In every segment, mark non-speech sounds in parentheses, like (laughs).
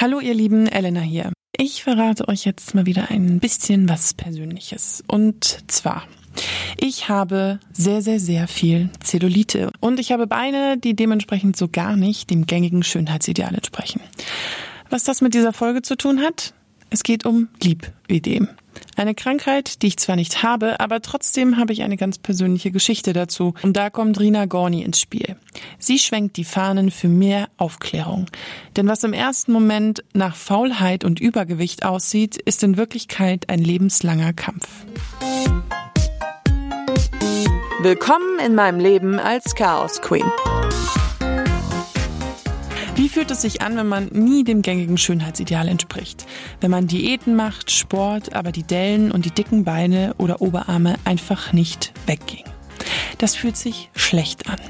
Hallo ihr Lieben, Elena hier. Ich verrate euch jetzt mal wieder ein bisschen was Persönliches. Und zwar, ich habe sehr, sehr, sehr viel Zellulite und ich habe Beine, die dementsprechend so gar nicht dem gängigen Schönheitsideal entsprechen. Was das mit dieser Folge zu tun hat? Es geht um Lipödem. Eine Krankheit, die ich zwar nicht habe, aber trotzdem habe ich eine ganz persönliche Geschichte dazu. Und da kommt Rina Gorni ins Spiel. Sie schwenkt die Fahnen für mehr Aufklärung. Denn was im ersten Moment nach Faulheit und Übergewicht aussieht, ist in Wirklichkeit ein lebenslanger Kampf. Willkommen in meinem Leben als Chaos Queen. Fühlt es sich an, wenn man nie dem gängigen Schönheitsideal entspricht? Wenn man Diäten macht, Sport, aber die Dellen und die dicken Beine oder Oberarme einfach nicht weggehen? Das fühlt sich schlecht an.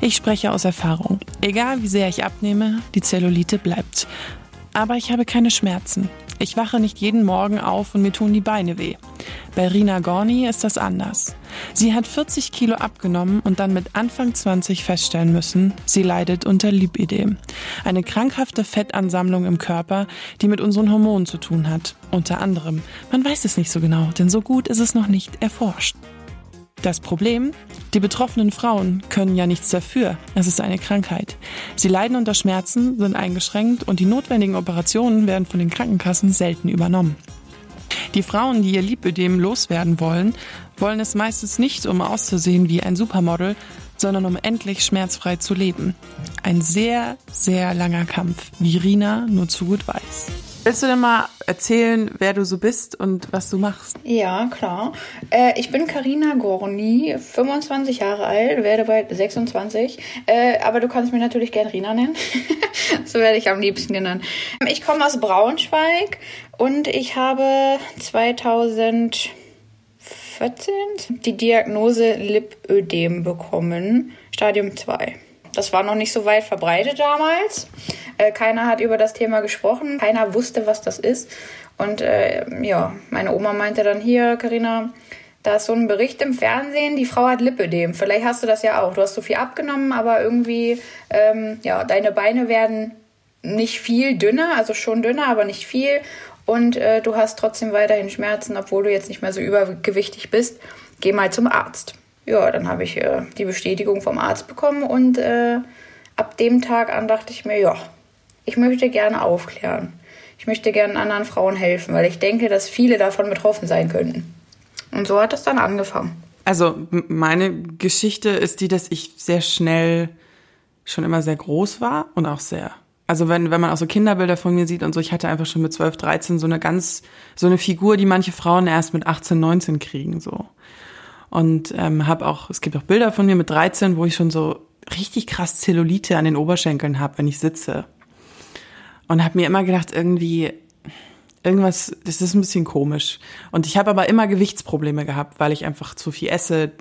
Ich spreche aus Erfahrung. Egal wie sehr ich abnehme, die Zellulite bleibt. Aber ich habe keine Schmerzen. Ich wache nicht jeden Morgen auf und mir tun die Beine weh. Bei Rina Gorni ist das anders. Sie hat 40 Kilo abgenommen und dann mit Anfang 20 feststellen müssen, sie leidet unter Lipidem. Eine krankhafte Fettansammlung im Körper, die mit unseren Hormonen zu tun hat. Unter anderem. Man weiß es nicht so genau, denn so gut ist es noch nicht erforscht. Das Problem? Die betroffenen Frauen können ja nichts dafür. Es ist eine Krankheit. Sie leiden unter Schmerzen, sind eingeschränkt und die notwendigen Operationen werden von den Krankenkassen selten übernommen. Die Frauen, die ihr Lipödem loswerden wollen, wollen es meistens nicht, um auszusehen wie ein Supermodel, sondern um endlich schmerzfrei zu leben. Ein sehr, sehr langer Kampf, wie Rina nur zu gut weiß. Willst du denn mal erzählen, wer du so bist und was du machst? Ja, klar. Äh, ich bin Karina Gorni, 25 Jahre alt, werde bald 26. Äh, aber du kannst mich natürlich gern Rina nennen. (laughs) so werde ich am liebsten genannt. Ich komme aus Braunschweig und ich habe 2014 die Diagnose Lipödem bekommen, Stadium 2. Das war noch nicht so weit verbreitet damals. Äh, keiner hat über das Thema gesprochen. Keiner wusste, was das ist. Und äh, ja, meine Oma meinte dann hier, Karina, da ist so ein Bericht im Fernsehen, die Frau hat Lipödem. Vielleicht hast du das ja auch. Du hast so viel abgenommen, aber irgendwie, ähm, ja, deine Beine werden nicht viel dünner, also schon dünner, aber nicht viel. Und äh, du hast trotzdem weiterhin Schmerzen, obwohl du jetzt nicht mehr so übergewichtig bist. Geh mal zum Arzt. Ja, dann habe ich äh, die Bestätigung vom Arzt bekommen und äh, ab dem Tag an dachte ich mir, ja, ich möchte gerne aufklären. Ich möchte gerne anderen Frauen helfen, weil ich denke, dass viele davon betroffen sein könnten. Und so hat es dann angefangen. Also meine Geschichte ist die, dass ich sehr schnell schon immer sehr groß war und auch sehr. Also wenn, wenn man auch so Kinderbilder von mir sieht und so, ich hatte einfach schon mit 12, 13 so eine ganz, so eine Figur, die manche Frauen erst mit 18, 19 kriegen, so. Und ähm, habe auch, es gibt auch Bilder von mir mit 13, wo ich schon so richtig krass Zellulite an den Oberschenkeln habe, wenn ich sitze und habe mir immer gedacht, irgendwie irgendwas, das ist ein bisschen komisch. Und ich habe aber immer Gewichtsprobleme gehabt, weil ich einfach zu viel esse.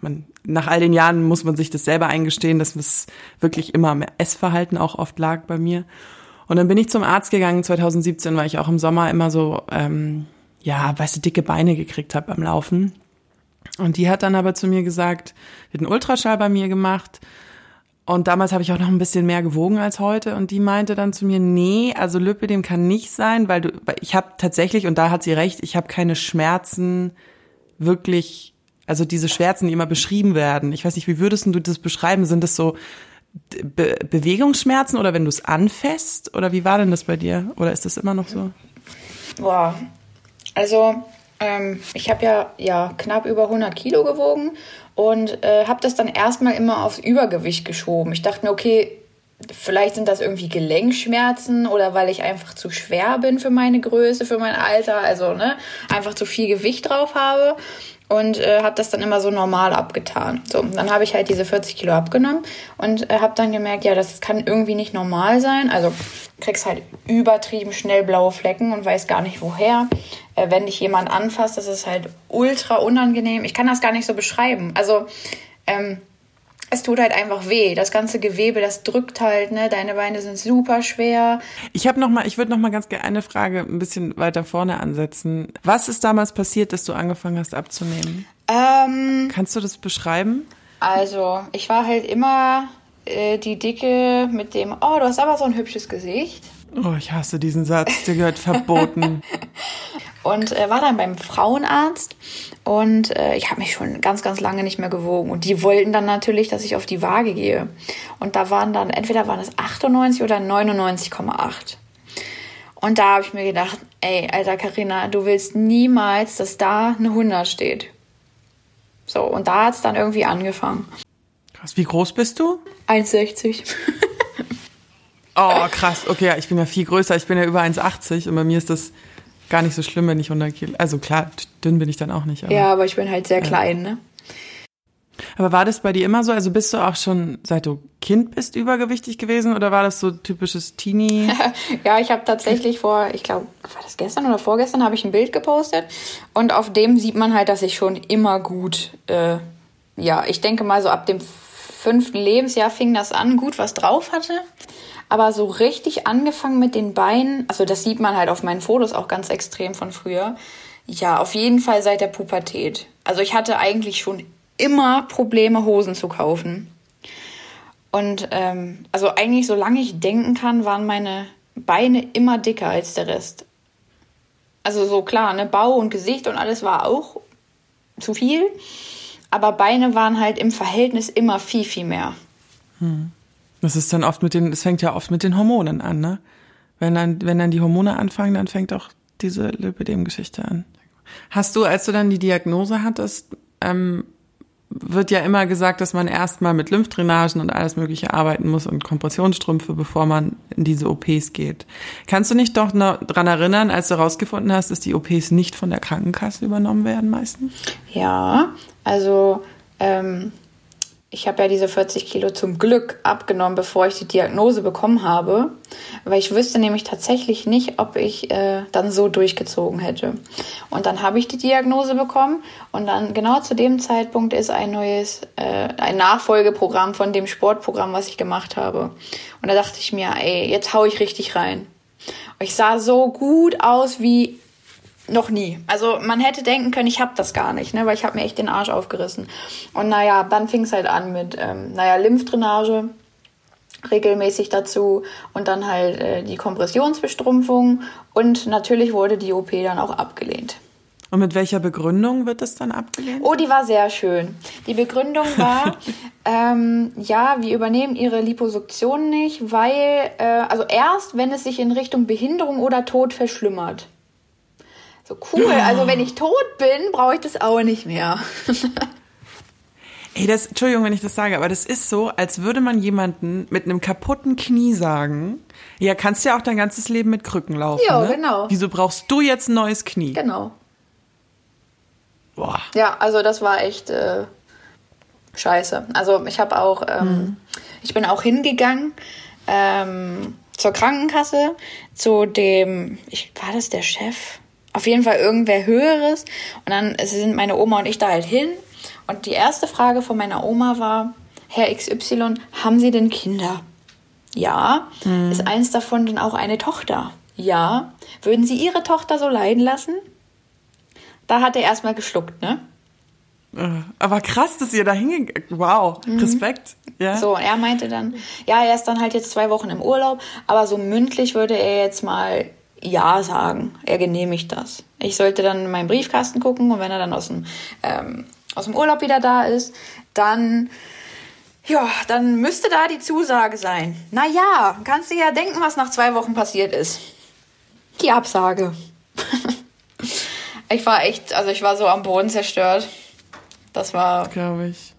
Man, nach all den Jahren muss man sich das selber eingestehen, dass es wirklich immer am Essverhalten auch oft lag bei mir. Und dann bin ich zum Arzt gegangen 2017, weil ich auch im Sommer immer so, ähm, ja, weißt du, dicke Beine gekriegt habe beim Laufen. Und die hat dann aber zu mir gesagt, hat einen Ultraschall bei mir gemacht und damals habe ich auch noch ein bisschen mehr gewogen als heute. Und die meinte dann zu mir, nee, also Lipödem kann nicht sein, weil du, weil ich habe tatsächlich, und da hat sie recht, ich habe keine Schmerzen wirklich, also diese Schmerzen, die immer beschrieben werden. Ich weiß nicht, wie würdest du das beschreiben? Sind das so Be Bewegungsschmerzen oder wenn du es anfasst? Oder wie war denn das bei dir? Oder ist das immer noch so? Boah, also ähm, ich habe ja, ja knapp über 100 Kilo gewogen und äh, habe das dann erstmal immer aufs Übergewicht geschoben. Ich dachte mir, okay, vielleicht sind das irgendwie Gelenkschmerzen oder weil ich einfach zu schwer bin für meine Größe, für mein Alter, also ne, einfach zu viel Gewicht drauf habe und äh, habe das dann immer so normal abgetan. So, dann habe ich halt diese 40 Kilo abgenommen und äh, habe dann gemerkt, ja, das kann irgendwie nicht normal sein. Also kriegst halt übertrieben schnell blaue Flecken und weiß gar nicht woher. Äh, wenn dich jemand anfasst, das ist halt ultra unangenehm. Ich kann das gar nicht so beschreiben. Also ähm, es tut halt einfach weh. Das ganze Gewebe, das drückt halt, ne? Deine Beine sind super schwer. Ich habe noch mal, ich würde noch mal ganz gerne eine Frage ein bisschen weiter vorne ansetzen. Was ist damals passiert, dass du angefangen hast abzunehmen? Ähm, Kannst du das beschreiben? Also, ich war halt immer äh, die Dicke mit dem, oh, du hast aber so ein hübsches Gesicht. Oh, ich hasse diesen Satz, der gehört verboten. (laughs) und äh, war dann beim Frauenarzt und äh, ich habe mich schon ganz, ganz lange nicht mehr gewogen. Und die wollten dann natürlich, dass ich auf die Waage gehe. Und da waren dann, entweder waren es 98 oder 99,8. Und da habe ich mir gedacht, ey, alter Karina, du willst niemals, dass da eine 100 steht. So, und da hat es dann irgendwie angefangen. Krass, wie groß bist du? 1,60. oh, krass. Okay, ja, ich bin ja viel größer. Ich bin ja über 1,80 und bei mir ist das gar nicht so schlimm, wenn ich 100 Kilo. Also klar, dünn bin ich dann auch nicht. Aber, ja, aber ich bin halt sehr klein, ne? Aber war das bei dir immer so? Also bist du auch schon, seit du Kind bist, übergewichtig gewesen oder war das so typisches Teenie? (laughs) ja, ich habe tatsächlich vor, ich glaube, war das gestern oder vorgestern, habe ich ein Bild gepostet und auf dem sieht man halt, dass ich schon immer gut, äh, ja, ich denke mal so ab dem fünften Lebensjahr fing das an, gut was drauf hatte. Aber so richtig angefangen mit den Beinen, also das sieht man halt auf meinen Fotos auch ganz extrem von früher. Ja, auf jeden Fall seit der Pubertät. Also ich hatte eigentlich schon immer Probleme, Hosen zu kaufen. Und ähm, also eigentlich, solange ich denken kann, waren meine Beine immer dicker als der Rest. Also so klar, ne, Bau und Gesicht und alles war auch zu viel. Aber Beine waren halt im Verhältnis immer viel, viel mehr. Hm. Das ist dann oft mit den, es fängt ja oft mit den Hormonen an, ne? Wenn dann, wenn dann die Hormone anfangen, dann fängt auch diese Lipidem-Geschichte an. Hast du, als du dann die Diagnose hattest, ähm, wird ja immer gesagt, dass man erstmal mit Lymphdrainagen und alles Mögliche arbeiten muss und Kompressionsstrümpfe, bevor man in diese OPs geht. Kannst du nicht doch noch dran erinnern, als du herausgefunden hast, dass die OPs nicht von der Krankenkasse übernommen werden meistens? Ja, also ähm, ich habe ja diese 40 Kilo zum Glück abgenommen, bevor ich die Diagnose bekommen habe, weil ich wüsste nämlich tatsächlich nicht, ob ich äh, dann so durchgezogen hätte. Und dann habe ich die Diagnose bekommen und dann genau zu dem Zeitpunkt ist ein neues, äh, ein Nachfolgeprogramm von dem Sportprogramm, was ich gemacht habe. Und da dachte ich mir, ey, jetzt hau ich richtig rein. Ich sah so gut aus wie noch nie. Also man hätte denken können, ich habe das gar nicht, ne, weil ich habe mir echt den Arsch aufgerissen. Und naja, dann fing es halt an mit, ähm, naja, Lymphdrainage regelmäßig dazu und dann halt äh, die Kompressionsbestrumpfung und natürlich wurde die OP dann auch abgelehnt. Und mit welcher Begründung wird das dann abgelehnt? Oh, die war sehr schön. Die Begründung war, (laughs) ähm, ja, wir übernehmen ihre Liposuktion nicht, weil, äh, also erst, wenn es sich in Richtung Behinderung oder Tod verschlimmert. So cool. Also wenn ich (gasps) tot bin, brauche ich das auch nicht mehr. Ey, das, Entschuldigung, wenn ich das sage, aber das ist so, als würde man jemanden mit einem kaputten Knie sagen, ja, kannst ja auch dein ganzes Leben mit Krücken laufen. Ja, ne? genau. Wieso brauchst du jetzt ein neues Knie? Genau. Boah. Ja, also das war echt äh, scheiße. Also ich habe auch, ähm, hm. ich bin auch hingegangen ähm, zur Krankenkasse, zu dem, ich, war das der Chef? Auf jeden Fall irgendwer Höheres. Und dann sind meine Oma und ich da halt hin. Und die erste Frage von meiner Oma war, Herr XY, haben Sie denn Kinder? Ja. Hm. Ist eins davon denn auch eine Tochter? Ja. Würden Sie Ihre Tochter so leiden lassen? Da hat er erstmal geschluckt, ne? Äh, aber krass, dass ihr da hingegangen Wow, mhm. Respekt. Ja. So, und er meinte dann, ja, er ist dann halt jetzt zwei Wochen im Urlaub, aber so mündlich würde er jetzt mal ja sagen. Er genehmigt das. Ich sollte dann in meinen Briefkasten gucken und wenn er dann aus dem, ähm, aus dem Urlaub wieder da ist, dann, ja, dann müsste da die Zusage sein. Naja, kannst du ja denken, was nach zwei Wochen passiert ist. Die Absage. (laughs) ich war echt, also ich war so am Boden zerstört. Das war. Glaube ich.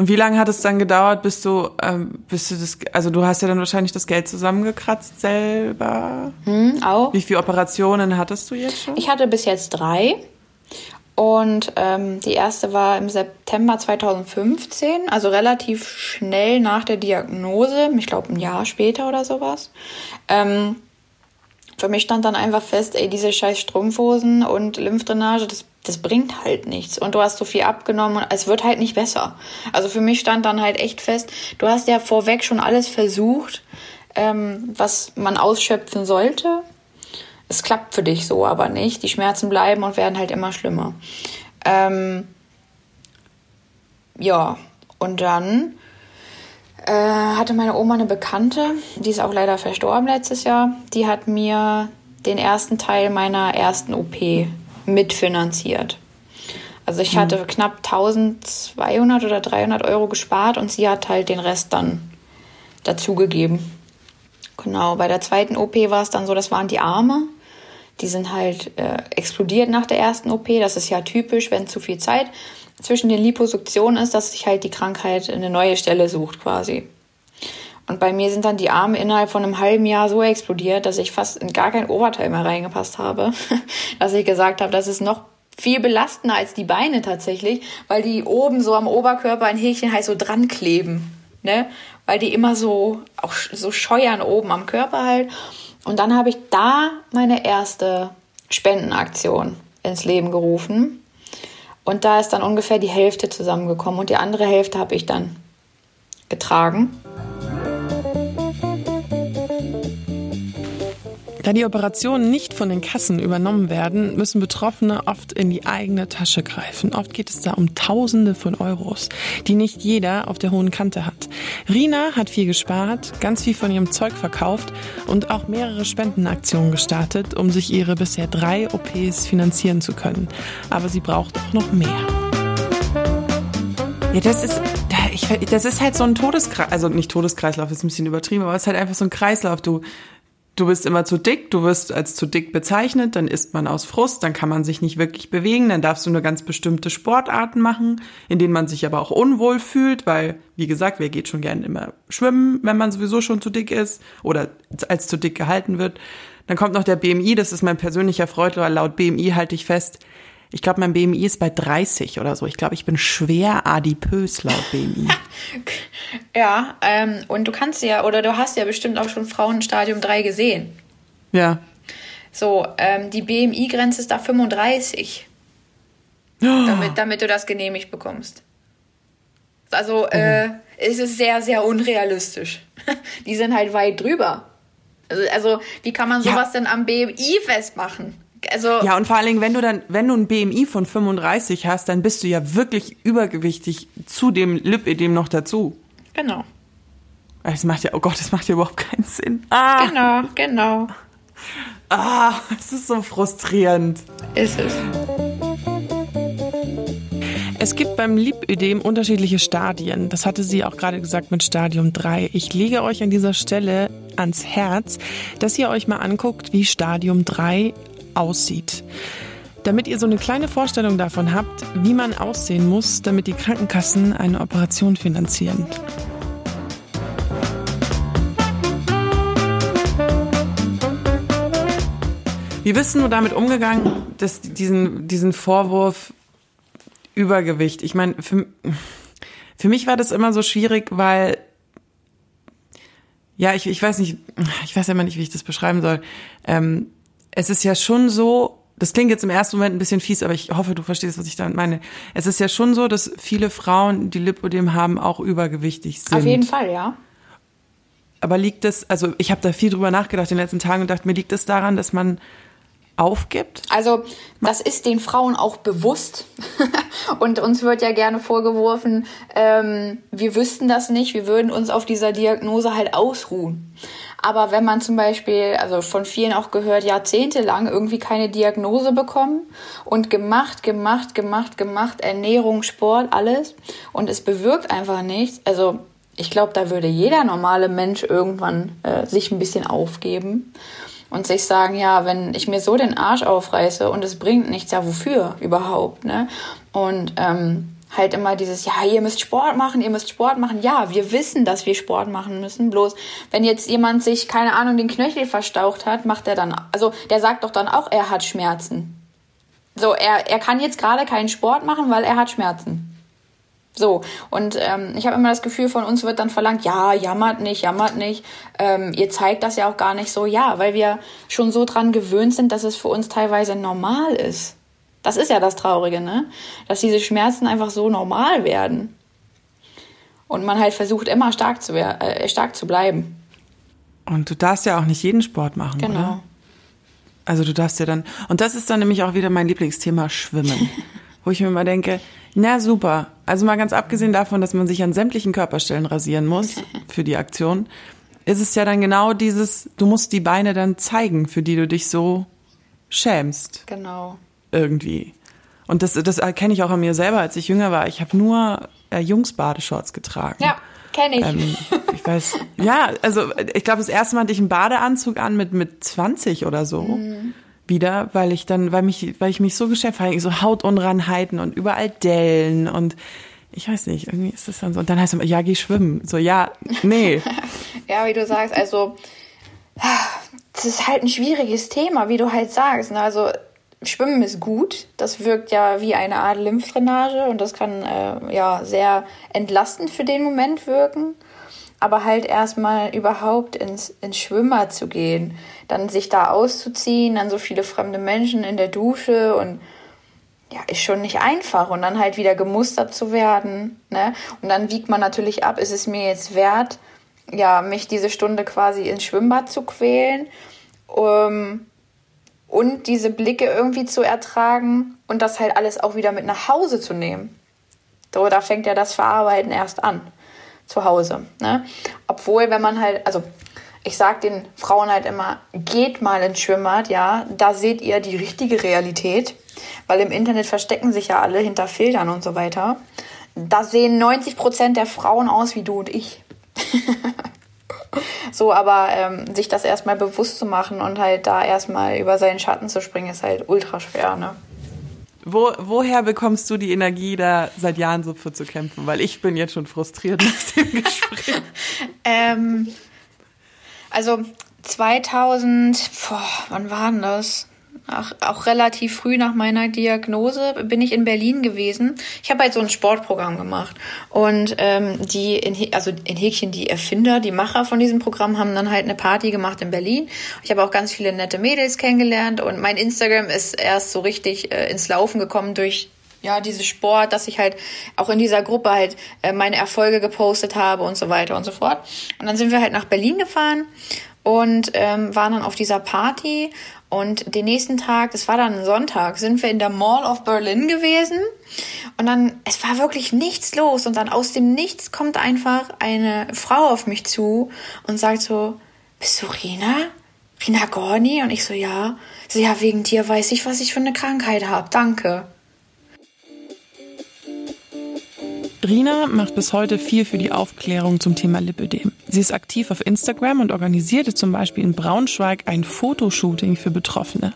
Und wie lange hat es dann gedauert, bis du, ähm, bis du das, also du hast ja dann wahrscheinlich das Geld zusammengekratzt selber. Hm, auch. Wie viele Operationen hattest du jetzt schon? Ich hatte bis jetzt drei. Und ähm, die erste war im September 2015, also relativ schnell nach der Diagnose, ich glaube ein Jahr später oder sowas. Ähm, für mich stand dann einfach fest, ey, diese scheiß Strumpfhosen und Lymphdrainage, das das bringt halt nichts. Und du hast so viel abgenommen und es wird halt nicht besser. Also für mich stand dann halt echt fest, du hast ja vorweg schon alles versucht, ähm, was man ausschöpfen sollte. Es klappt für dich so aber nicht. Die Schmerzen bleiben und werden halt immer schlimmer. Ähm, ja, und dann äh, hatte meine Oma eine Bekannte, die ist auch leider verstorben letztes Jahr. Die hat mir den ersten Teil meiner ersten OP mitfinanziert. Also ich hatte mhm. knapp 1200 oder 300 Euro gespart und sie hat halt den Rest dann dazugegeben. Genau, bei der zweiten OP war es dann so, das waren die Arme. Die sind halt äh, explodiert nach der ersten OP. Das ist ja typisch, wenn zu viel Zeit zwischen den Liposuktionen ist, dass sich halt die Krankheit eine neue Stelle sucht quasi. Und bei mir sind dann die Arme innerhalb von einem halben Jahr so explodiert, dass ich fast in gar kein Oberteil mehr reingepasst habe, (laughs) dass ich gesagt habe, das ist noch viel belastender als die Beine tatsächlich, weil die oben so am Oberkörper ein Häkchen halt so dran kleben, ne? Weil die immer so auch so scheuern oben am Körper halt. Und dann habe ich da meine erste Spendenaktion ins Leben gerufen. Und da ist dann ungefähr die Hälfte zusammengekommen und die andere Hälfte habe ich dann getragen. Da die Operationen nicht von den Kassen übernommen werden, müssen Betroffene oft in die eigene Tasche greifen. Oft geht es da um Tausende von Euros, die nicht jeder auf der hohen Kante hat. Rina hat viel gespart, ganz viel von ihrem Zeug verkauft und auch mehrere Spendenaktionen gestartet, um sich ihre bisher drei OPs finanzieren zu können. Aber sie braucht auch noch mehr. Ja, das ist, das ist halt so ein Todeskreislauf, also nicht Todeskreislauf, ist ein bisschen übertrieben, aber es ist halt einfach so ein Kreislauf. Du du bist immer zu dick, du wirst als zu dick bezeichnet, dann isst man aus Frust, dann kann man sich nicht wirklich bewegen, dann darfst du nur ganz bestimmte Sportarten machen, in denen man sich aber auch unwohl fühlt, weil, wie gesagt, wer geht schon gern immer schwimmen, wenn man sowieso schon zu dick ist oder als zu dick gehalten wird. Dann kommt noch der BMI, das ist mein persönlicher Freund, laut BMI halte ich fest, ich glaube, mein BMI ist bei 30 oder so. Ich glaube, ich bin schwer adipös laut BMI. (laughs) ja, ähm, und du kannst ja, oder du hast ja bestimmt auch schon Frauen Stadium 3 gesehen. Ja. So, ähm, die BMI-Grenze ist da 35. Oh. (gasps) Damit, damit du das genehmigt bekommst. Also, äh, oh. es ist sehr, sehr unrealistisch. (laughs) die sind halt weit drüber. Also, also wie kann man sowas ja. denn am BMI festmachen? Also ja, und vor allen Dingen, wenn du dann, wenn du ein BMI von 35 hast, dann bist du ja wirklich übergewichtig zu dem Lipödem noch dazu. Genau. Das macht ja, oh Gott, das macht ja überhaupt keinen Sinn. Ah. Genau, genau. Ah, es ist so frustrierend. Ist es. Es gibt beim Lipödem unterschiedliche Stadien. Das hatte sie auch gerade gesagt mit Stadium 3. Ich lege euch an dieser Stelle ans Herz, dass ihr euch mal anguckt, wie Stadium 3 aussieht. Damit ihr so eine kleine Vorstellung davon habt, wie man aussehen muss, damit die Krankenkassen eine Operation finanzieren. Wie bist du damit umgegangen, dass diesen, diesen Vorwurf Übergewicht? Ich meine, für, für mich war das immer so schwierig, weil ja, ich, ich weiß nicht, ich weiß immer nicht, wie ich das beschreiben soll. Ähm, es ist ja schon so, das klingt jetzt im ersten Moment ein bisschen fies, aber ich hoffe, du verstehst, was ich damit meine. Es ist ja schon so, dass viele Frauen, die Lipodem haben, auch übergewichtig sind. Auf jeden Fall, ja. Aber liegt es, also ich habe da viel drüber nachgedacht in den letzten Tagen und dachte, mir liegt es daran, dass man aufgibt? Also das ist den Frauen auch bewusst (laughs) und uns wird ja gerne vorgeworfen, ähm, wir wüssten das nicht, wir würden uns auf dieser Diagnose halt ausruhen. Aber wenn man zum Beispiel, also von vielen auch gehört, jahrzehntelang irgendwie keine Diagnose bekommen und gemacht, gemacht, gemacht, gemacht, Ernährung, Sport, alles und es bewirkt einfach nichts, also ich glaube, da würde jeder normale Mensch irgendwann äh, sich ein bisschen aufgeben und sich sagen, ja, wenn ich mir so den Arsch aufreiße und es bringt nichts, ja, wofür überhaupt, ne? Und ähm, halt immer dieses, ja, ihr müsst Sport machen, ihr müsst Sport machen. Ja, wir wissen, dass wir Sport machen müssen. Bloß, wenn jetzt jemand sich, keine Ahnung, den Knöchel verstaucht hat, macht er dann, also der sagt doch dann auch, er hat Schmerzen. So, er, er kann jetzt gerade keinen Sport machen, weil er hat Schmerzen. So, und ähm, ich habe immer das Gefühl, von uns wird dann verlangt, ja, jammert nicht, jammert nicht. Ähm, ihr zeigt das ja auch gar nicht so, ja, weil wir schon so dran gewöhnt sind, dass es für uns teilweise normal ist. Das ist ja das Traurige, ne? Dass diese Schmerzen einfach so normal werden. Und man halt versucht, immer stark zu, äh, stark zu bleiben. Und du darfst ja auch nicht jeden Sport machen, genau. oder? Also du darfst ja dann, und das ist dann nämlich auch wieder mein Lieblingsthema, Schwimmen. (laughs) wo ich mir immer denke, na super. Also mal ganz abgesehen davon, dass man sich an sämtlichen Körperstellen rasieren muss (laughs) für die Aktion, ist es ja dann genau dieses, du musst die Beine dann zeigen, für die du dich so schämst. Genau. Irgendwie. Und das, das erkenne ich auch an mir selber, als ich jünger war. Ich habe nur äh, Jungs-Badeshorts getragen. Ja, kenne ich. Ähm, ich weiß, ja, also ich glaube, das erste Mal hatte ich einen Badeanzug an mit, mit 20 oder so. Mhm. Wieder, weil ich dann, weil mich, weil ich mich so geschäft habe, so Hautunreinheiten und überall Dellen und ich weiß nicht, irgendwie ist das dann so. Und dann heißt es, ja, geh schwimmen. So, ja, nee. (laughs) ja, wie du sagst, also, das ist halt ein schwieriges Thema, wie du halt sagst. Ne? Also, Schwimmen ist gut. Das wirkt ja wie eine Art Lymphdrainage und das kann äh, ja sehr entlastend für den Moment wirken. Aber halt erstmal überhaupt ins, ins Schwimmer zu gehen, dann sich da auszuziehen, dann so viele fremde Menschen in der Dusche und ja, ist schon nicht einfach. Und dann halt wieder gemustert zu werden. Ne? Und dann wiegt man natürlich ab, ist es mir jetzt wert, ja, mich diese Stunde quasi ins Schwimmbad zu quälen. Um, und diese Blicke irgendwie zu ertragen und das halt alles auch wieder mit nach Hause zu nehmen. So, da fängt ja das Verarbeiten erst an. Zu Hause. Ne? Obwohl, wenn man halt, also ich sag den Frauen halt immer, geht mal ins Schwimmbad, ja, da seht ihr die richtige Realität, weil im Internet verstecken sich ja alle hinter Filtern und so weiter. Da sehen 90 Prozent der Frauen aus wie du und ich. (laughs) (laughs) So, aber ähm, sich das erstmal bewusst zu machen und halt da erstmal über seinen Schatten zu springen, ist halt ultra schwer, ne? Wo, woher bekommst du die Energie, da seit Jahren so für zu kämpfen? Weil ich bin jetzt schon frustriert (laughs) nach dem Gespräch. (laughs) ähm, also 2000, boah, wann war denn das? Ach, auch relativ früh nach meiner Diagnose bin ich in Berlin gewesen. Ich habe halt so ein Sportprogramm gemacht. Und ähm, die, in, also in Häkchen, die Erfinder, die Macher von diesem Programm haben dann halt eine Party gemacht in Berlin. Ich habe auch ganz viele nette Mädels kennengelernt und mein Instagram ist erst so richtig äh, ins Laufen gekommen durch ja, diese Sport, dass ich halt auch in dieser Gruppe halt äh, meine Erfolge gepostet habe und so weiter und so fort. Und dann sind wir halt nach Berlin gefahren und ähm, waren dann auf dieser Party und den nächsten Tag, das war dann Sonntag, sind wir in der Mall of Berlin gewesen. Und dann, es war wirklich nichts los. Und dann aus dem Nichts kommt einfach eine Frau auf mich zu und sagt so, bist du Rina? Rina Gorni? Und ich so, ja. So, ja, wegen dir weiß ich, was ich für eine Krankheit habe. Danke. Rina macht bis heute viel für die Aufklärung zum Thema Lipödem. Sie ist aktiv auf Instagram und organisierte zum Beispiel in Braunschweig ein Fotoshooting für Betroffene.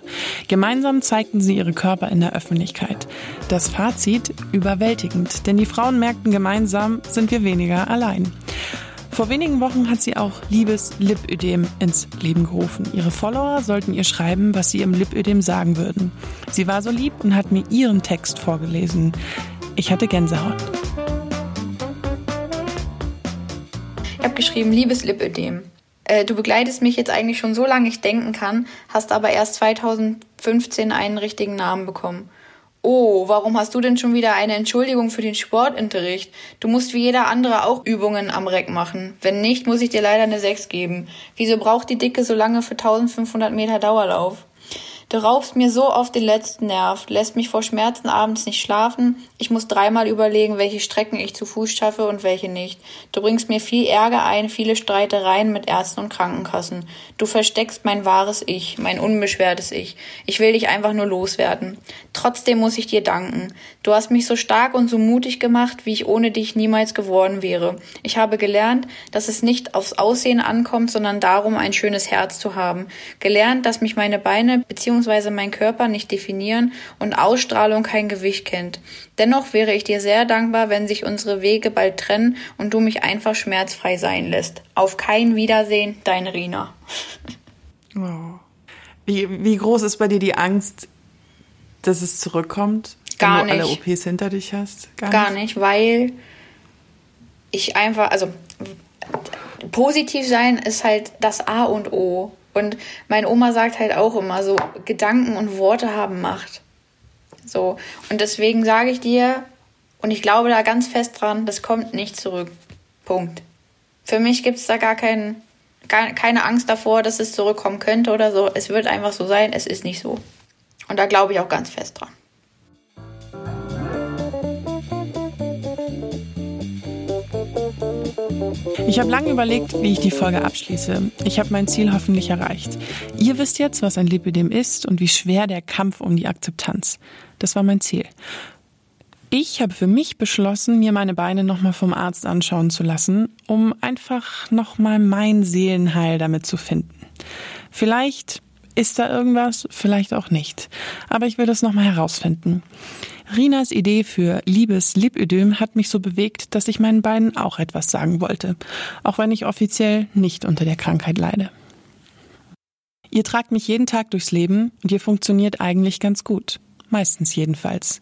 Gemeinsam zeigten sie ihre Körper in der Öffentlichkeit. Das Fazit überwältigend, denn die Frauen merkten gemeinsam, sind wir weniger allein. Vor wenigen Wochen hat sie auch Liebes Lipödem ins Leben gerufen. Ihre Follower sollten ihr schreiben, was sie im Lipödem sagen würden. Sie war so lieb und hat mir ihren Text vorgelesen. Ich hatte Gänsehaut. Ich habe geschrieben, liebes Lipödem. Äh, du begleitest mich jetzt eigentlich schon so lange ich denken kann, hast aber erst 2015 einen richtigen Namen bekommen. Oh, warum hast du denn schon wieder eine Entschuldigung für den Sportunterricht? Du musst wie jeder andere auch Übungen am Reck machen. Wenn nicht, muss ich dir leider eine 6 geben. Wieso braucht die Dicke so lange für 1500 Meter Dauerlauf? Du raubst mir so oft den letzten Nerv, lässt mich vor Schmerzen abends nicht schlafen. Ich muss dreimal überlegen, welche Strecken ich zu Fuß schaffe und welche nicht. Du bringst mir viel Ärger ein, viele Streitereien mit Ärzten und Krankenkassen. Du versteckst mein wahres Ich, mein unbeschwertes Ich. Ich will dich einfach nur loswerden. Trotzdem muss ich dir danken. Du hast mich so stark und so mutig gemacht, wie ich ohne dich niemals geworden wäre. Ich habe gelernt, dass es nicht aufs Aussehen ankommt, sondern darum, ein schönes Herz zu haben. Gelernt, dass mich meine Beine bzw bzw. mein Körper nicht definieren und Ausstrahlung kein Gewicht kennt. Dennoch wäre ich dir sehr dankbar, wenn sich unsere Wege bald trennen und du mich einfach schmerzfrei sein lässt. Auf kein Wiedersehen, dein Rina. (laughs) Oh. Wie, wie groß ist bei dir die Angst, dass es zurückkommt? Gar wenn nicht. du alle OPs hinter dich hast? Gar, Gar nicht? nicht, weil ich einfach, also positiv sein ist halt das A und O. Und meine Oma sagt halt auch immer so, Gedanken und Worte haben Macht. So. Und deswegen sage ich dir, und ich glaube da ganz fest dran, das kommt nicht zurück. Punkt. Für mich gibt es da gar, kein, gar keine Angst davor, dass es zurückkommen könnte oder so. Es wird einfach so sein, es ist nicht so. Und da glaube ich auch ganz fest dran. Ich habe lange überlegt, wie ich die Folge abschließe. Ich habe mein Ziel hoffentlich erreicht. Ihr wisst jetzt, was ein Lipidem ist und wie schwer der Kampf um die Akzeptanz. Das war mein Ziel. Ich habe für mich beschlossen, mir meine Beine nochmal vom Arzt anschauen zu lassen, um einfach nochmal mein Seelenheil damit zu finden. Vielleicht ist da irgendwas, vielleicht auch nicht. Aber ich will das nochmal herausfinden. Rinas Idee für Liebes Lipödem hat mich so bewegt, dass ich meinen Beinen auch etwas sagen wollte, auch wenn ich offiziell nicht unter der Krankheit leide. Ihr tragt mich jeden Tag durchs Leben und ihr funktioniert eigentlich ganz gut. Meistens jedenfalls.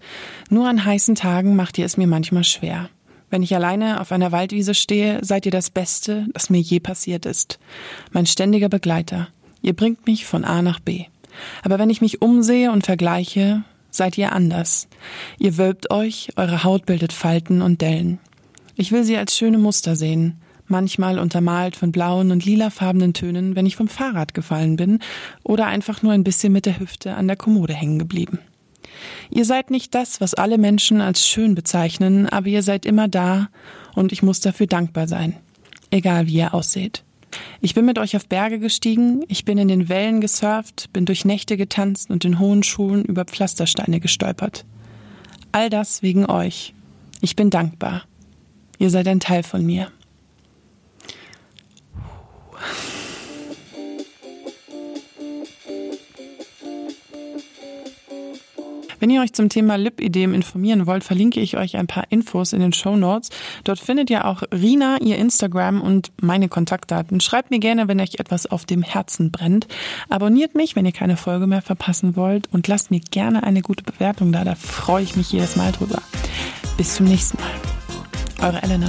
Nur an heißen Tagen macht ihr es mir manchmal schwer. Wenn ich alleine auf einer Waldwiese stehe, seid ihr das Beste, das mir je passiert ist. Mein ständiger Begleiter. Ihr bringt mich von A nach B. Aber wenn ich mich umsehe und vergleiche, seid ihr anders. Ihr wölbt euch, eure Haut bildet Falten und Dellen. Ich will sie als schöne Muster sehen, manchmal untermalt von blauen und lilafarbenen Tönen, wenn ich vom Fahrrad gefallen bin oder einfach nur ein bisschen mit der Hüfte an der Kommode hängen geblieben. Ihr seid nicht das, was alle Menschen als schön bezeichnen, aber ihr seid immer da und ich muss dafür dankbar sein. Egal wie ihr ausseht. Ich bin mit euch auf Berge gestiegen, ich bin in den Wellen gesurft, bin durch Nächte getanzt und in hohen Schulen über Pflastersteine gestolpert. All das wegen euch. Ich bin dankbar. Ihr seid ein Teil von mir. Wenn ihr euch zum Thema Lipidem informieren wollt, verlinke ich euch ein paar Infos in den Show Notes. Dort findet ihr auch Rina, ihr Instagram und meine Kontaktdaten. Schreibt mir gerne, wenn euch etwas auf dem Herzen brennt. Abonniert mich, wenn ihr keine Folge mehr verpassen wollt und lasst mir gerne eine gute Bewertung da. Da freue ich mich jedes Mal drüber. Bis zum nächsten Mal. Eure Elena.